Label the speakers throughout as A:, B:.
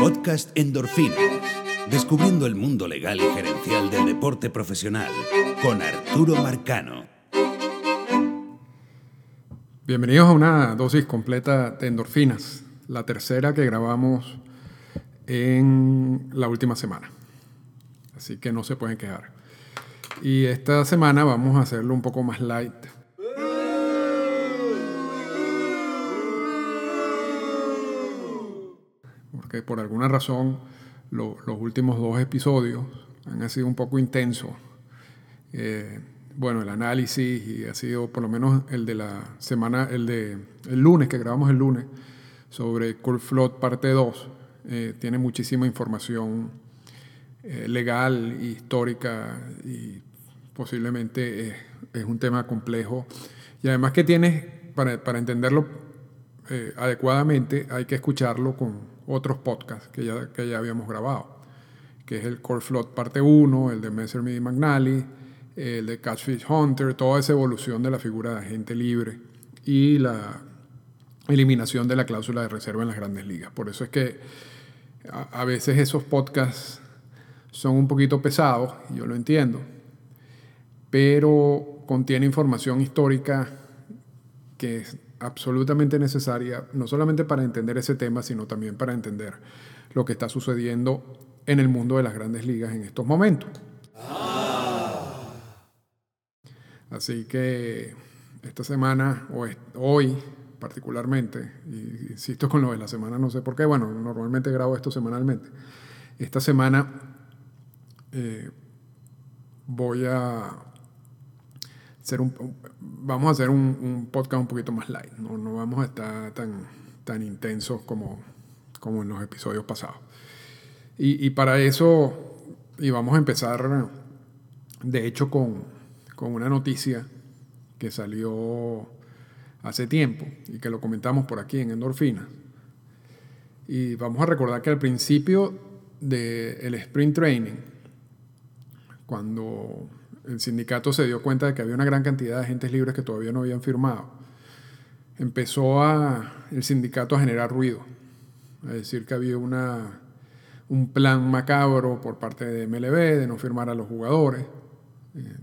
A: Podcast Endorfina. Descubriendo el mundo legal y gerencial del deporte profesional con Arturo Marcano.
B: Bienvenidos a una dosis completa de endorfinas, la tercera que grabamos en la última semana. Así que no se pueden quejar. Y esta semana vamos a hacerlo un poco más light. Por alguna razón los últimos dos episodios han sido un poco intensos. Eh, bueno, el análisis y ha sido por lo menos el de la semana, el de el lunes, que grabamos el lunes, sobre Cold Flood parte 2. Eh, tiene muchísima información eh, legal, histórica y posiblemente es, un tema complejo. Y además que tienes, para, para entenderlo adecuadamente, hay que escucharlo con otros podcasts que ya, que ya habíamos grabado, que es el Core Flood parte 1, el de Messerschmitt y McNally, el de Catfish Hunter, toda esa evolución de la figura de agente libre y la eliminación de la cláusula de reserva en las grandes ligas. Por eso es que a, a veces esos podcasts son un poquito pesados, yo lo entiendo, pero contiene información histórica que es absolutamente necesaria, no solamente para entender ese tema, sino también para entender lo que está sucediendo en el mundo de las grandes ligas en estos momentos. Así que esta semana, o hoy particularmente, insisto con lo de la semana, no sé por qué, bueno, normalmente grabo esto semanalmente. Esta semana eh, voy a un, vamos a hacer un, podcast un poquito más light, no, no vamos a estar tan, tan intensos como, como en los episodios pasados. Y, y, para eso, y vamos a empezar, de hecho, con, con una noticia que salió hace tiempo y que lo comentamos por aquí en Endorfina. Y vamos a recordar que al principio del sprint training, cuando el sindicato se dio cuenta de que había una gran cantidad de agentes libres que todavía no habían firmado. Empezó el sindicato a generar ruido, a decir que había una, un plan macabro por parte de MLB de no firmar a los jugadores, eh,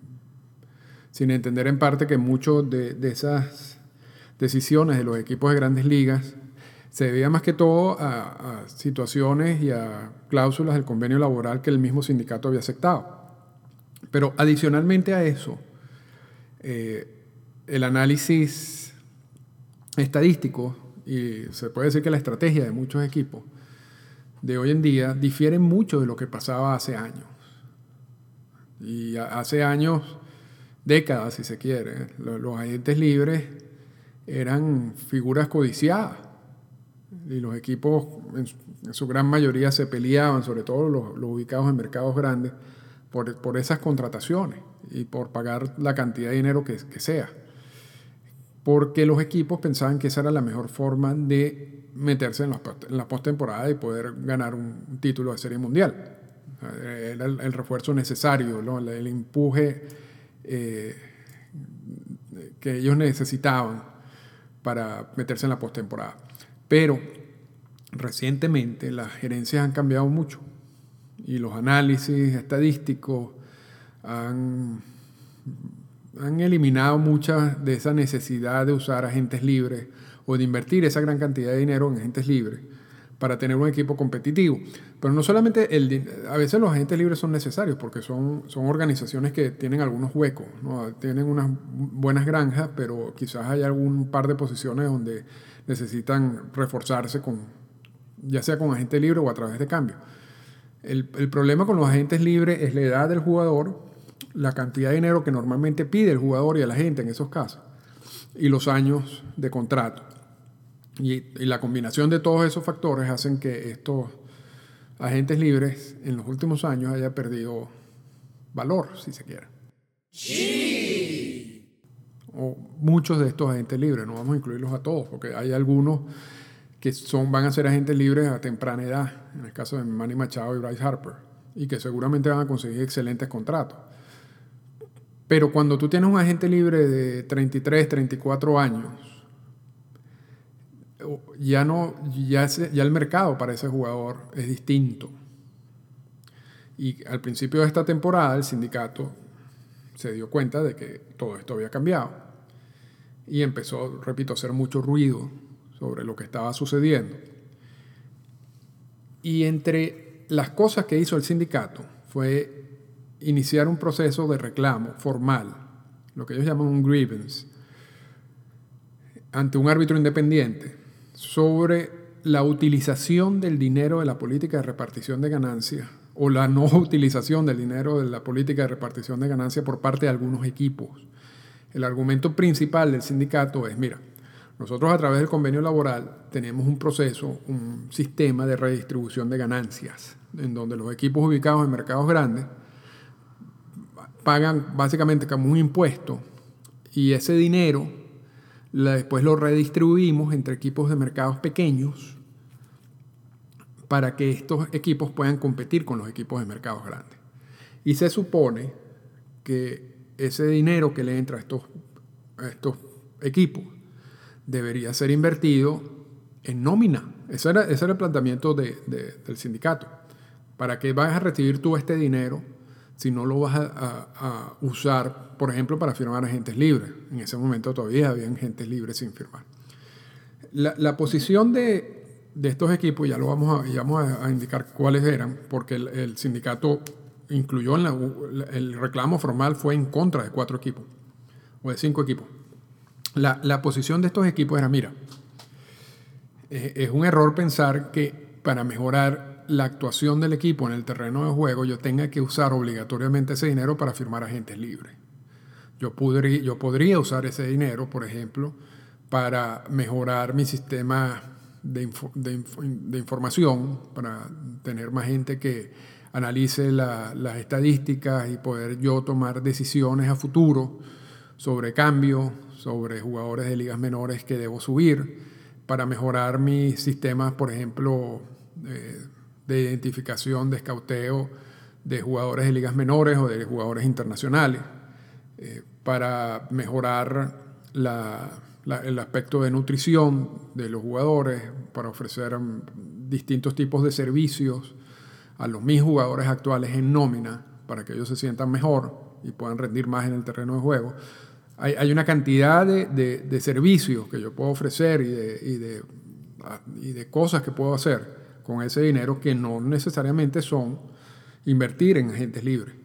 B: sin entender en parte que muchas de, esas decisiones de los equipos de grandes ligas se debía más que todo a situaciones y a cláusulas del convenio laboral que el mismo sindicato había aceptado. Pero adicionalmente a eso, eh, el análisis estadístico, y se puede decir que la estrategia de muchos equipos de hoy en día difiere mucho de lo que pasaba hace años. Y hace años, décadas si se quiere, los, agentes libres eran figuras codiciadas. Y los equipos en su, gran mayoría se peleaban, sobre todo los ubicados en mercados grandes, por, esas contrataciones y por pagar la cantidad de dinero que, sea. Porque los equipos pensaban que esa era la mejor forma de meterse en la, postemporada y poder ganar un título de serie mundial. Era el, refuerzo necesario, el, empuje eh, que ellos necesitaban para meterse en la postemporada. Pero recientemente las gerencias han cambiado mucho y los análisis estadísticos han, han eliminado mucha de esa necesidad de usar agentes libres o de invertir esa gran cantidad de dinero en agentes libres para tener un equipo competitivo. Pero no solamente el, a veces los agentes libres son necesarios porque son, son organizaciones que tienen algunos huecos, ¿no? tienen unas buenas granjas, pero quizás hay algún par de posiciones donde necesitan reforzarse con, ya sea con agente libre o a través de cambio. El, problema con los agentes libres es la edad del jugador, la cantidad de dinero que normalmente pide el jugador y a la gente en esos casos, y los años de contrato. Y, la combinación de todos esos factores hacen que estos agentes libres en los últimos años haya perdido valor, si se quiere. O muchos de estos agentes libres, no vamos a incluirlos a todos, porque hay algunos son, van a ser agentes libres a temprana edad, en el caso de Manny Machado y Bryce Harper, y que seguramente van a conseguir excelentes contratos. Pero cuando tú tienes un agente libre de 33, 34 años, ya, no, ya, ya el mercado para ese jugador es distinto. Y al principio de esta temporada el sindicato se dio cuenta de que todo esto había cambiado y empezó, repito, a hacer mucho ruido sobre lo que estaba sucediendo. Y entre las cosas que hizo el sindicato fue iniciar un proceso de reclamo formal, lo que ellos llaman un grievance, ante un árbitro independiente sobre la utilización del dinero de la política de repartición de ganancias o la no utilización del dinero de la política de repartición de ganancias por parte de algunos equipos. El argumento principal del sindicato es, mira, nosotros a través del convenio laboral tenemos un proceso, un sistema de redistribución de ganancias, en donde los equipos ubicados en mercados grandes pagan básicamente como un impuesto y ese dinero después lo redistribuimos entre equipos de mercados pequeños para que estos equipos puedan competir con los equipos de mercados grandes. Y se supone que ese dinero que le entra a estos, estos equipos debería ser invertido en nómina. Ese era, ese era el planteamiento del sindicato. ¿Para qué vas a recibir tú este dinero si no lo vas a, usar, por ejemplo, para firmar agentes libres? En ese momento todavía había agentes libres sin firmar. La, posición de, estos equipos, ya lo vamos a, vamos a, indicar cuáles eran, porque el, sindicato incluyó en la, el reclamo formal fue en contra de cuatro equipos, o de cinco equipos. La, la posición de estos equipos era, mira, es un error pensar que para mejorar la actuación del equipo en el terreno de juego, yo tenga que usar obligatoriamente ese dinero para firmar agentes libres. Yo, podría, yo podría usar ese dinero, por ejemplo, para mejorar mi sistema de, de, información, para tener más gente que analice las estadísticas y poder yo tomar decisiones a futuro sobre cambios, sobre jugadores de ligas menores que debo subir, para mejorar mis sistemas, por ejemplo, eh, de identificación, de escauteo de jugadores de ligas menores o de jugadores internacionales, eh, para mejorar el aspecto de nutrición de los jugadores, para ofrecer distintos tipos de servicios a los mis jugadores actuales en nómina, para que ellos se sientan mejor y puedan rendir más en el terreno de juego. Hay, una cantidad de, servicios que yo puedo ofrecer y de, y de cosas que puedo hacer con ese dinero que no necesariamente son invertir en agentes libres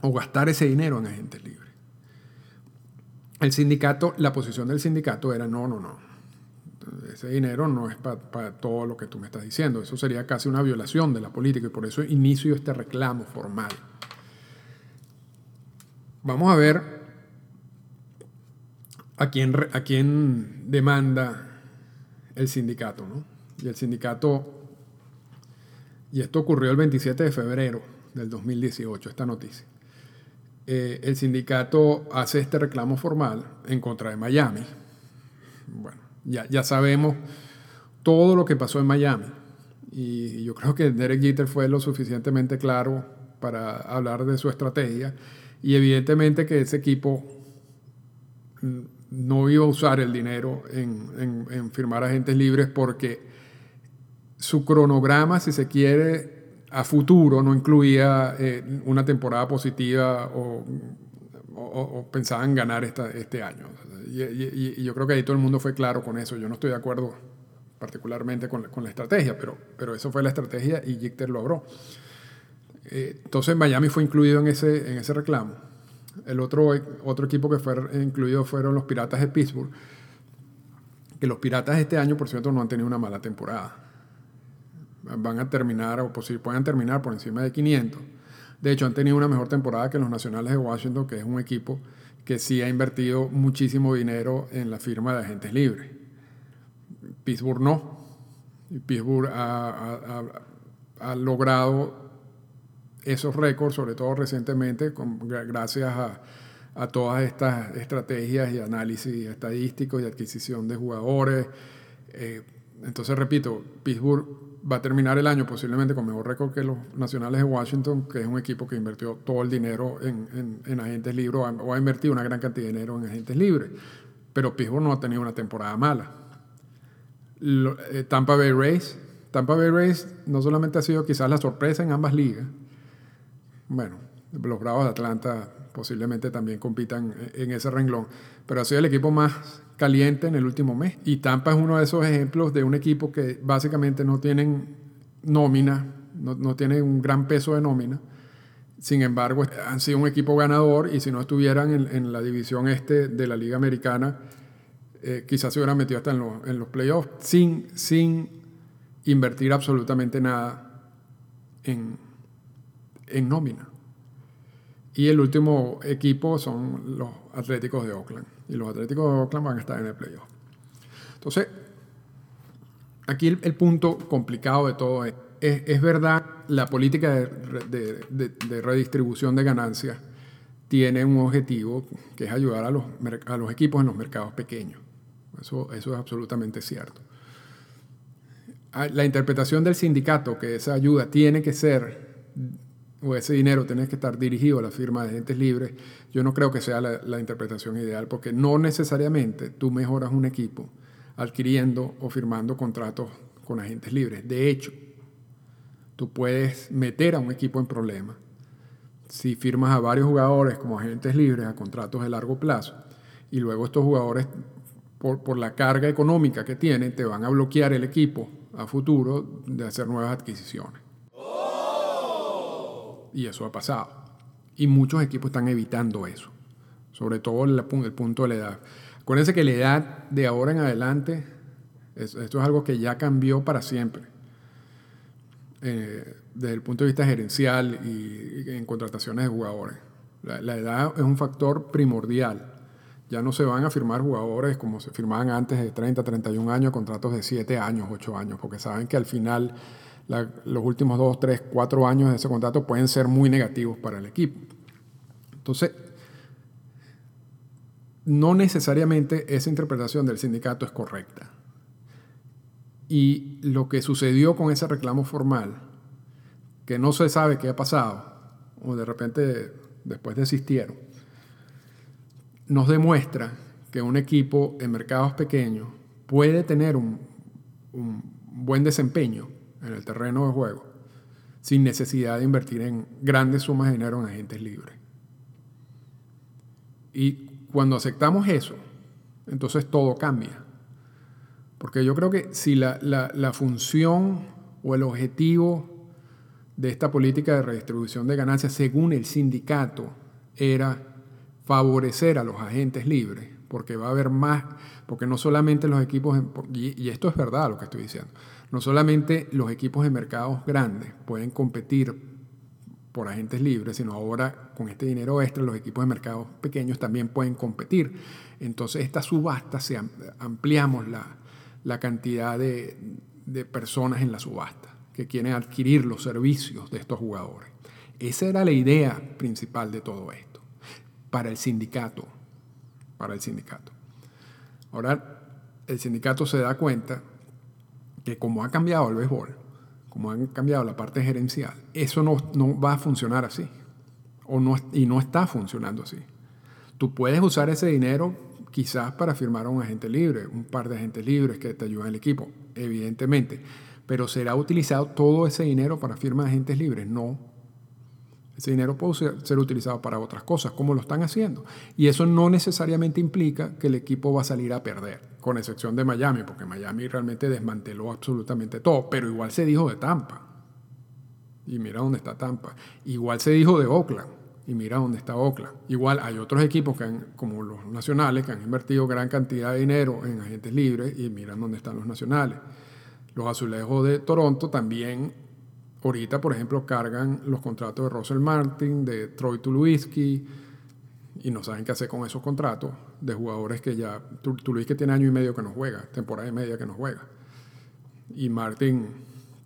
B: o gastar ese dinero en agentes libres. El sindicato, la posición del sindicato era no, no, no. Ese dinero no es para todo lo que tú me estás diciendo. Eso sería casi una violación de la política y por eso inicio este reclamo formal. Vamos a ver a quién, a quién demanda el sindicato. ¿no? Y el sindicato y esto ocurrió el 27 de febrero del 2018, esta noticia. Eh, el sindicato hace este reclamo formal en contra de Miami. Bueno, ya, ya sabemos todo lo que pasó en Miami. Y yo creo que Derek Jeter fue lo suficientemente claro para hablar de su estrategia. Y evidentemente que ese equipo no iba a usar el dinero en, en, en firmar agentes libres porque su cronograma, si se quiere, a futuro no incluía eh, una temporada positiva o, pensaban ganar este año. Y, yo creo que ahí todo el mundo fue claro con eso. Yo no estoy de acuerdo particularmente con, la estrategia, pero, pero eso fue la estrategia y lo logró. Eh, entonces Miami fue incluido en ese, en ese reclamo. El otro, otro equipo que fue incluido fueron los Piratas de Pittsburgh, que los Piratas este año, por cierto, no han tenido una mala temporada van a terminar o pueden terminar por encima de 500. De hecho, han tenido una mejor temporada que los Nacionales de Washington, que es un equipo que sí ha invertido muchísimo dinero en la firma de agentes libres. Pittsburgh no. Pittsburgh ha, logrado esos récords, sobre todo recientemente, gracias a, todas estas estrategias y análisis estadísticos y adquisición de jugadores. Eh, entonces, repito, Pittsburgh va a terminar el año posiblemente con mejor récord que los Nacionales de Washington, que es un equipo que invirtió todo el dinero en, agentes libres o ha invertido una gran cantidad de dinero en agentes libres. Pero Pittsburgh no ha tenido una temporada mala. eh, Tampa Bay Rays. Tampa Bay Rays no solamente ha sido quizás la sorpresa en ambas ligas. Bueno, los Bravos de Atlanta posiblemente también compitan en ese renglón, pero ha sido el equipo más caliente en el último mes. Y Tampa es uno de esos ejemplos de un equipo que básicamente no tienen nómina, no, no tienen un gran peso de nómina. Sin embargo, han sido un equipo ganador y si no estuvieran en, la división este de la Liga Americana, eh, quizás se hubieran metido hasta en, en los playoffs sin, sin invertir absolutamente nada en, en nómina. Y el último equipo son los Atléticos de Oakland. Y los Atléticos de Oakland van a estar en el playoff. Entonces, aquí el, punto complicado de todo es, es, verdad, la política de, de, redistribución de ganancias tiene un objetivo que es ayudar a los, a los equipos en los mercados pequeños. Eso, eso es absolutamente cierto. Ah, la interpretación del sindicato que esa ayuda tiene que ser o ese dinero tiene que estar dirigido a la firma de agentes libres, yo no creo que sea la, interpretación ideal, porque no necesariamente tú mejoras un equipo adquiriendo o firmando contratos con agentes libres. De hecho, tú puedes meter a un equipo en problemas si firmas a varios jugadores como agentes libres a contratos de largo plazo y luego estos jugadores, por, por la carga económica que tienen, te van a bloquear el equipo a futuro de hacer nuevas adquisiciones. Y eso ha pasado. Y muchos equipos están evitando eso. Sobre todo el, punto de la edad. Acuérdense que la edad de ahora en adelante, esto es algo que ya cambió para siempre. Eh, desde el punto de vista gerencial y, en contrataciones de jugadores. La, la, edad es un factor primordial. Ya no se van a firmar jugadores como se firmaban antes de 30, 31 años, contratos de 7 años, 8 años, porque saben que al final los últimos dos, tres, cuatro años de ese contrato pueden ser muy negativos para el equipo. Entonces, no necesariamente esa interpretación del sindicato es correcta. Y lo que sucedió con ese reclamo formal, que no se sabe qué ha pasado, o de repente después desistieron, nos demuestra que un equipo en mercados pequeños puede tener un, buen desempeño en el terreno de juego sin necesidad de invertir en grandes sumas de dinero en agentes libres. Y cuando aceptamos eso, entonces todo cambia. Porque yo creo que si la, la, función o el objetivo de esta política de redistribución de ganancias, según el sindicato, era favorecer a los agentes libres, porque va a haber más, porque no solamente los equipos, y esto es verdad lo que estoy diciendo, no solamente los equipos de mercados grandes pueden competir por agentes libres, sino ahora con este dinero extra los equipos de mercados pequeños también pueden competir. Entonces esta subasta, se ampliamos la, cantidad de, de personas en la subasta que quieren adquirir los servicios de estos jugadores. Esa era la idea principal de todo esto, para el sindicato, para el sindicato. Ahora, el sindicato se da cuenta que como ha cambiado el béisbol, como han cambiado la parte gerencial, eso no, no va a funcionar así. O no, y no está funcionando así. Tú puedes usar ese dinero quizás para firmar a un agente libre, un par de agentes libres que te ayuden el equipo, evidentemente. Pero será utilizado todo ese dinero para firmar agentes libres. No, ese dinero puede ser utilizado para otras cosas, como lo están haciendo. Y eso no necesariamente implica que el equipo va a salir a perder, con excepción de Miami, porque Miami realmente desmanteló absolutamente todo, pero igual se dijo de Tampa. Y mira dónde está Tampa. Igual se dijo de Oakland. Y mira dónde está Oakland. Igual hay otros equipos que como los nacionales que han invertido gran cantidad de dinero en agentes libres y miran dónde están los nacionales. Los azulejos de Toronto también Ahorita, por ejemplo, cargan los contratos de Russell Martin, de Troy Tulowitzki, y no saben qué hacer con esos contratos de jugadores que ya. Tulowitzki tiene año y medio que no juega, temporada y media que no juega. Y Martin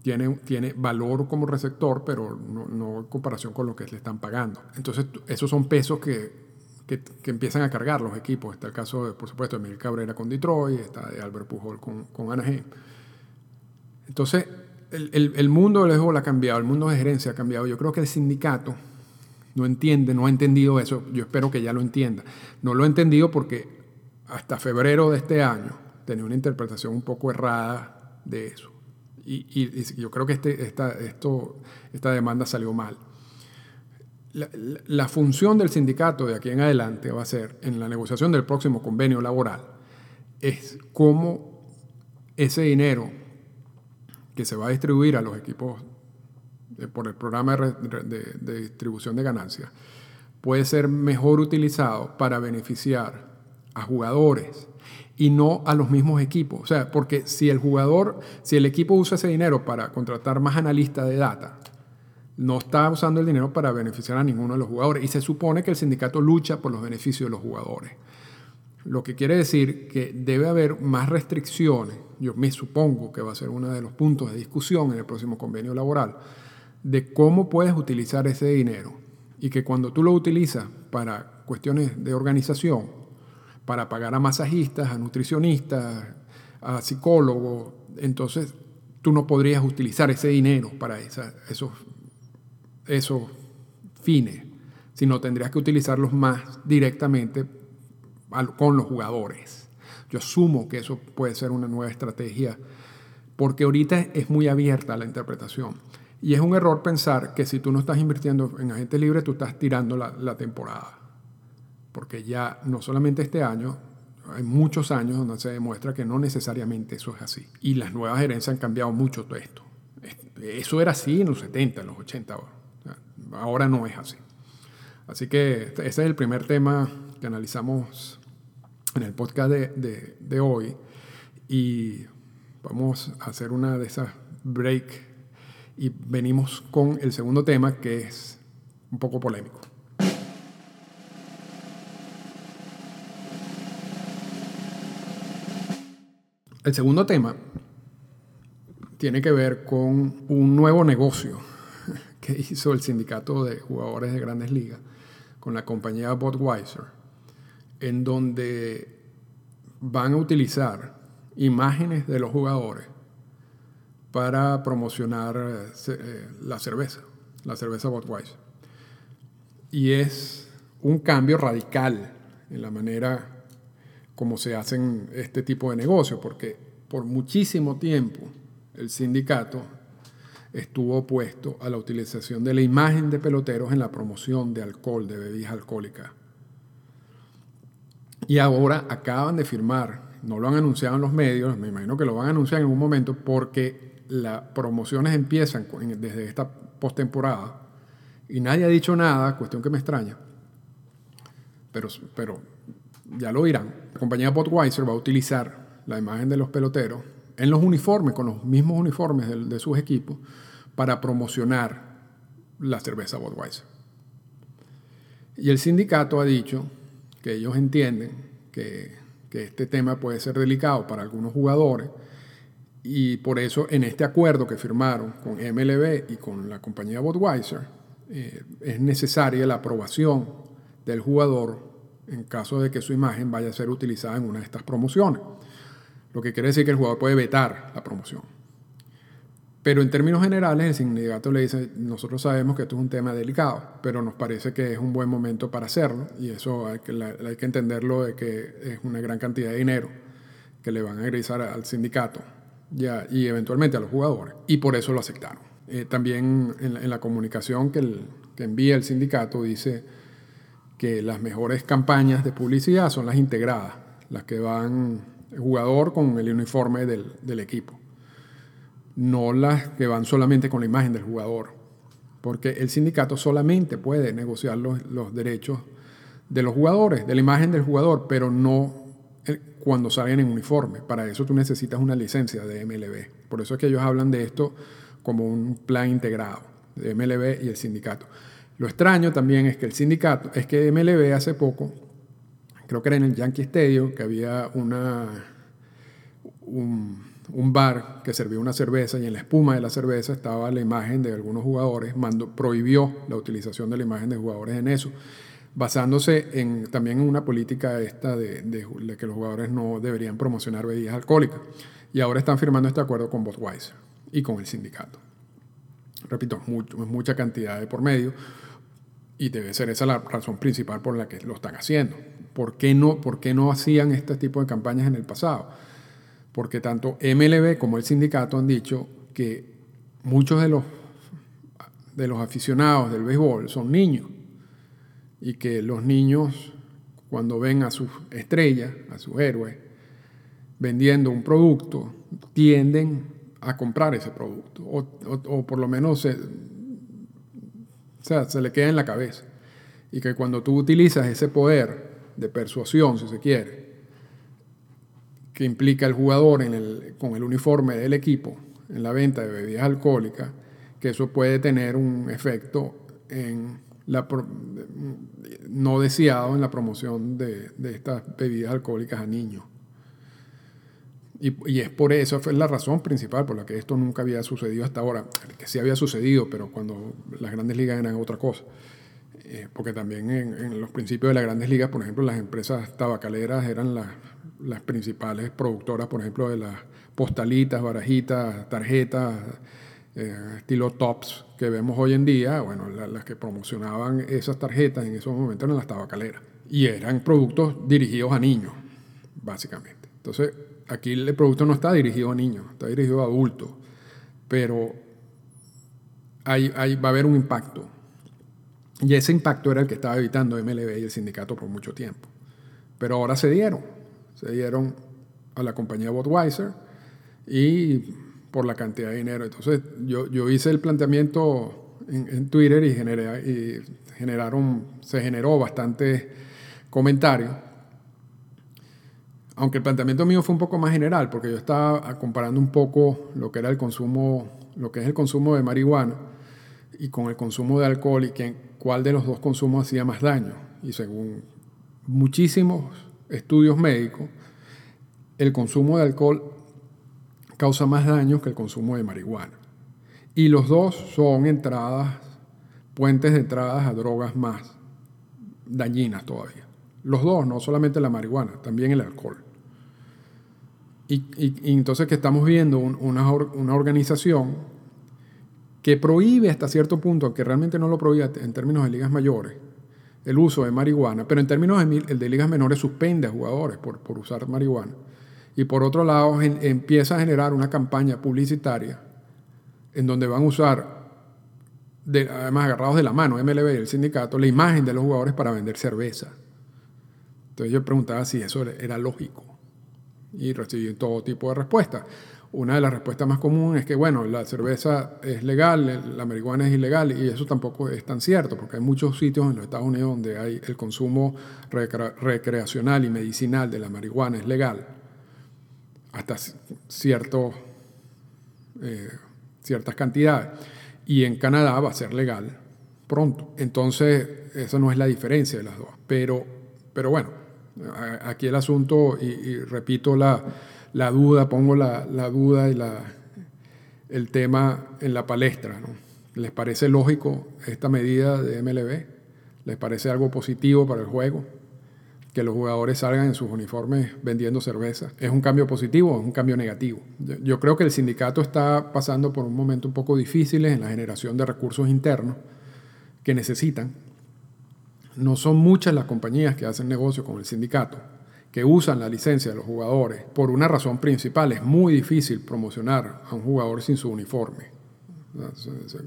B: tiene, tiene valor como receptor, pero no, en comparación con lo que le están pagando. Entonces, esos son pesos que, que, empiezan a cargar los equipos. Está el caso, por supuesto, de Emil Cabrera con Detroit, está de Albert Pujol con, con Anaheim. Entonces, el, mundo del ha cambiado, el mundo de gerencia ha cambiado. Yo creo que el sindicato no entiende, no ha entendido eso. Yo espero que ya lo entienda. No lo ha entendido porque hasta febrero de este año tenía una interpretación un poco errada de eso. Y, yo creo que este, esta, esto, esta demanda salió mal. La, la, función del sindicato de aquí en adelante va a ser, en la negociación del próximo convenio laboral, es cómo ese dinero que se va a distribuir a los equipos por el programa de, distribución de ganancias puede ser mejor utilizado para beneficiar a jugadores y no a los mismos equipos. O sea, porque si el jugador, si el equipo usa ese dinero para contratar más analistas de data, no está usando el dinero para beneficiar a ninguno de los jugadores. Y se supone que el sindicato lucha por los beneficios de los jugadores. Lo que quiere decir que debe haber más restricciones, yo me supongo que va a ser uno de los puntos de discusión en el próximo convenio laboral, de cómo puedes utilizar ese dinero y que cuando tú lo utilizas para cuestiones de organización, para pagar a masajistas, a nutricionistas, a psicólogos, entonces tú no podrías utilizar ese dinero para esos, esos fines, sino tendrías que utilizarlos más directamente con los jugadores. Yo asumo que eso puede ser una nueva estrategia, porque ahorita es muy abierta la interpretación. Y es un error pensar que si tú no estás invirtiendo en agente libre, tú estás tirando la, temporada. Porque ya no solamente este año, hay muchos años donde se demuestra que no necesariamente eso es así. Y las nuevas gerencias han cambiado mucho todo esto. Eso era así en los 70, en los 80. Ahora no es así. Así que ese es el primer tema que analizamos en el podcast de, de hoy. Y vamos a hacer una de esas break y venimos con el segundo tema que es un poco polémico. El segundo tema tiene que ver con un nuevo negocio que hizo el sindicato de jugadores de grandes ligas con la compañía Budweiser, en donde van a utilizar imágenes de los jugadores para promocionar eh, eh, la cerveza, la cerveza Budweiser. Y es un cambio radical en la manera como se hacen este tipo de negocios, porque por muchísimo tiempo el sindicato estuvo opuesto a la utilización de la imagen de peloteros en la promoción de alcohol, de bebidas alcohólicas. Y ahora acaban de firmar, no lo han anunciado en los medios, me imagino que lo van a anunciar en un momento porque las promociones empiezan desde esta postemporada y nadie ha dicho nada, cuestión que me extraña, pero, pero ya lo dirán. La compañía Budweiser va a utilizar la imagen de los peloteros en los uniformes, con los mismos uniformes de, de sus equipos, para promocionar la cerveza Budweiser. Y el sindicato ha dicho que ellos entienden que, este tema puede ser delicado para algunos jugadores y por eso en este acuerdo que firmaron con MLB y con la compañía Budweiser, eh, es necesaria la aprobación del jugador en caso de que su imagen vaya a ser utilizada en una de estas promociones. Lo que quiere decir que el jugador puede vetar la promoción. Pero en términos generales, el sindicato le dice, nosotros sabemos que esto es un tema delicado, pero nos parece que es un buen momento para hacerlo, y eso hay que, hay que entenderlo de que es una gran cantidad de dinero que le van a egresar al sindicato ya, y eventualmente a los jugadores. Y por eso lo aceptaron. Eh, también en la, comunicación que, el, que envía el sindicato dice que las mejores campañas de publicidad son las integradas, las que van jugador con el uniforme del, del equipo, no las que van solamente con la imagen del jugador, porque el sindicato solamente puede negociar los, los derechos de los jugadores, de la imagen del jugador, pero no cuando salen en uniforme. Para eso tú necesitas una licencia de MLB. Por eso es que ellos hablan de esto como un plan integrado de MLB y el sindicato. Lo extraño también es que el sindicato, es que MLB hace poco, creo que era en el Yankee Stadium, que había una, un, bar que servía una cerveza y en la espuma de la cerveza estaba la imagen de algunos jugadores, mandó, prohibió la utilización de la imagen de jugadores en eso basándose en, también en una política esta de, que los jugadores no deberían promocionar bebidas alcohólicas. Y ahora están firmando este acuerdo con Budweiser y con el sindicato. Repito, mucho, mucha cantidad de por medio y debe ser esa la razón principal por la que lo están haciendo. ¿Por qué no, por qué no hacían este tipo de campañas en el pasado? Porque tanto MLB como el sindicato han dicho que muchos de los, de los aficionados del béisbol son niños y que los niños cuando ven a sus estrellas, a sus héroes, vendiendo un producto, tienden a comprar ese producto o, por lo menos se, se le queda en la cabeza. Y que cuando tú utilizas ese poder de persuasión, si se quiere, que implica el jugador con el uniforme del equipo en la venta de bebidas alcohólicas, que eso puede tener un efecto no deseado en la promoción de, estas bebidas alcohólicas a niños. Y, es por eso, fue la razón principal por la que esto nunca había sucedido hasta ahora, que sí había sucedido, pero cuando las grandes ligas eran otra cosa. Eh, porque también en, los principios de las grandes ligas, por ejemplo, las empresas tabacaleras eran las las principales productoras, por ejemplo, de las postalitas, barajitas, tarjetas, eh, estilo tops que vemos hoy en día, bueno, las que promocionaban esas tarjetas en esos momentos eran las tabacaleras. Y eran productos dirigidos a niños, básicamente. Entonces, aquí el producto no está dirigido a niños, está dirigido a adultos. Pero hay, va a haber un impacto. Y ese impacto era el que estaba evitando MLB y el sindicato por mucho tiempo. Pero ahora se dieron se dieron a la compañía Budweiser y por la cantidad de dinero. Entonces yo, yo hice el planteamiento en, Twitter y, y generaron, se generó bastante comentario. Aunque el planteamiento mío fue un poco más general, porque yo estaba comparando un poco lo que era el consumo, lo que es el consumo de marihuana y con el consumo de alcohol y cuál de los dos consumos hacía más daño. Y según muchísimos estudios médicos, el consumo de alcohol causa más daño que el consumo de marihuana. Y los dos son entradas, puentes de entradas a drogas más dañinas todavía. Los dos, no solamente la marihuana, también el alcohol. Y, entonces que estamos viendo una, una, organización que prohíbe hasta cierto punto, que realmente no lo prohíbe en términos de ligas mayores, el uso de marihuana, pero en términos de, el de ligas menores suspende a jugadores por, por usar marihuana. Y por otro lado, empieza a generar una campaña publicitaria en donde van a usar, además agarrados de la mano, MLB y el sindicato, la imagen de los jugadores para vender cerveza. Entonces yo preguntaba si eso era lógico y recibí todo tipo de respuestas. Una de las respuestas más comunes es que, bueno, la cerveza es legal, la marihuana es ilegal, y eso tampoco es tan cierto, porque hay muchos sitios en los Estados Unidos donde hay el consumo recreacional y medicinal de la marihuana es legal, hasta cierto, eh, ciertas cantidades. Y en Canadá va a ser legal pronto. Entonces, esa no es la diferencia de las dos. Pero, pero bueno, aquí el asunto, y repito la la duda, pongo la, duda y el tema en la palestra. ¿Les parece lógico esta medida de MLB? ¿Les parece algo positivo para el juego? Que los jugadores salgan en sus uniformes vendiendo cerveza. ¿Es un cambio positivo o es un cambio negativo? Yo creo que el sindicato está pasando por un momento un poco difícil en la generación de recursos internos que necesitan. No son muchas las compañías que hacen negocio con el sindicato que usan la licencia de los jugadores por una razón principal. Es muy difícil promocionar a un jugador sin su uniforme,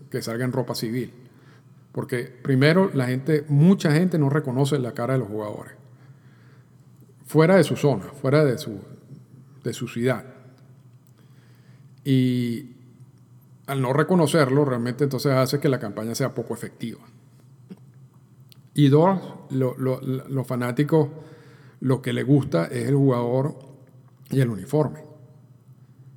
B: que salga en ropa civil. Porque primero, la gente, mucha gente no reconoce la cara de los jugadores. Fuera de su zona, fuera de su, de su ciudad. Y al no reconocerlo, realmente entonces hace que la campaña sea poco efectiva. Y dos, los fanáticos lo que le gusta es el jugador y el uniforme.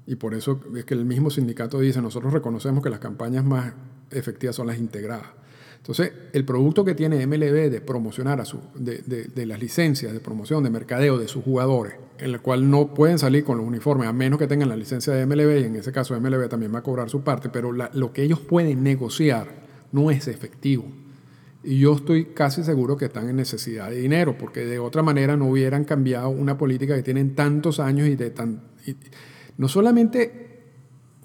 B: Y por eso es que el mismo sindicato dice, nosotros reconocemos que las campañas más efectivas son las integradas. Entonces, el producto que tiene MLB de promocionar a su, de, las licencias de promoción, de mercadeo de sus jugadores, en el cual no pueden salir con los uniformes a menos que tengan la licencia de MLB, y en ese caso MLB también va a cobrar su parte, pero lo que ellos pueden negociar no es efectivo. Y yo estoy casi seguro que están en necesidad de dinero, porque de otra manera no hubieran cambiado una política que tienen tantos años y de tan... no solamente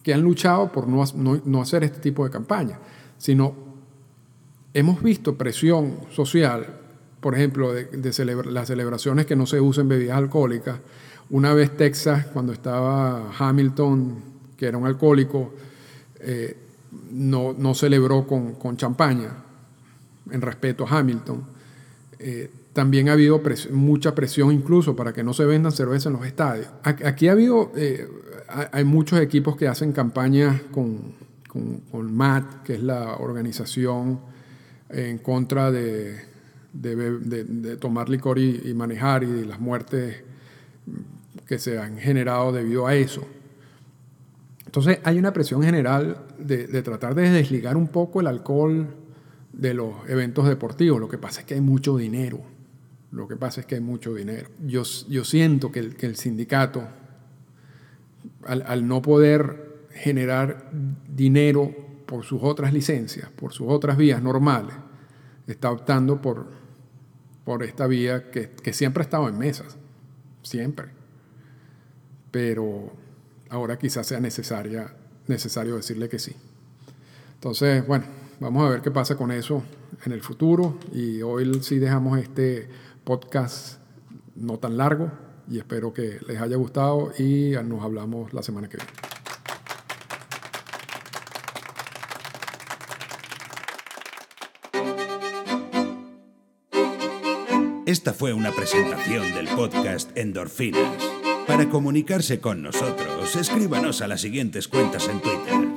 B: que han luchado por no, no, hacer este tipo de campaña, sino hemos visto presión social, por ejemplo, de, las celebraciones que no se usen bebidas alcohólicas. Una vez Texas, cuando estaba Hamilton, que era un alcohólico, eh, no, no, celebró con, con, champaña en respeto a Hamilton. Eh, también ha habido mucha presión incluso para que no se vendan cerveza en los estadios. Aquí ha habido, eh, hay muchos equipos que hacen campañas con, con, con, MAT, que es la organización en contra de, de, tomar licor y, manejar y de las muertes que se han generado debido a eso. Entonces hay una presión general de, de tratar de desligar un poco el alcohol de los eventos deportivos. Lo que pasa es que hay mucho dinero lo que pasa es que hay mucho dinero. Yo, yo siento que el, que el sindicato, al, al, no poder generar dinero por sus otras licencias, por sus otras vías normales, está optando por, por esta vía que, que siempre ha estado en mesas, siempre. Pero ahora quizás sea necesario decirle que sí. Entonces, bueno, vamos a ver qué pasa con eso en el futuro y hoy sí dejamos este podcast no tan largo y espero que les haya gustado y nos hablamos la semana que viene.
A: Esta fue una presentación del podcast Endorfinas. Para comunicarse con nosotros, escríbanos a las siguientes cuentas en Twitter.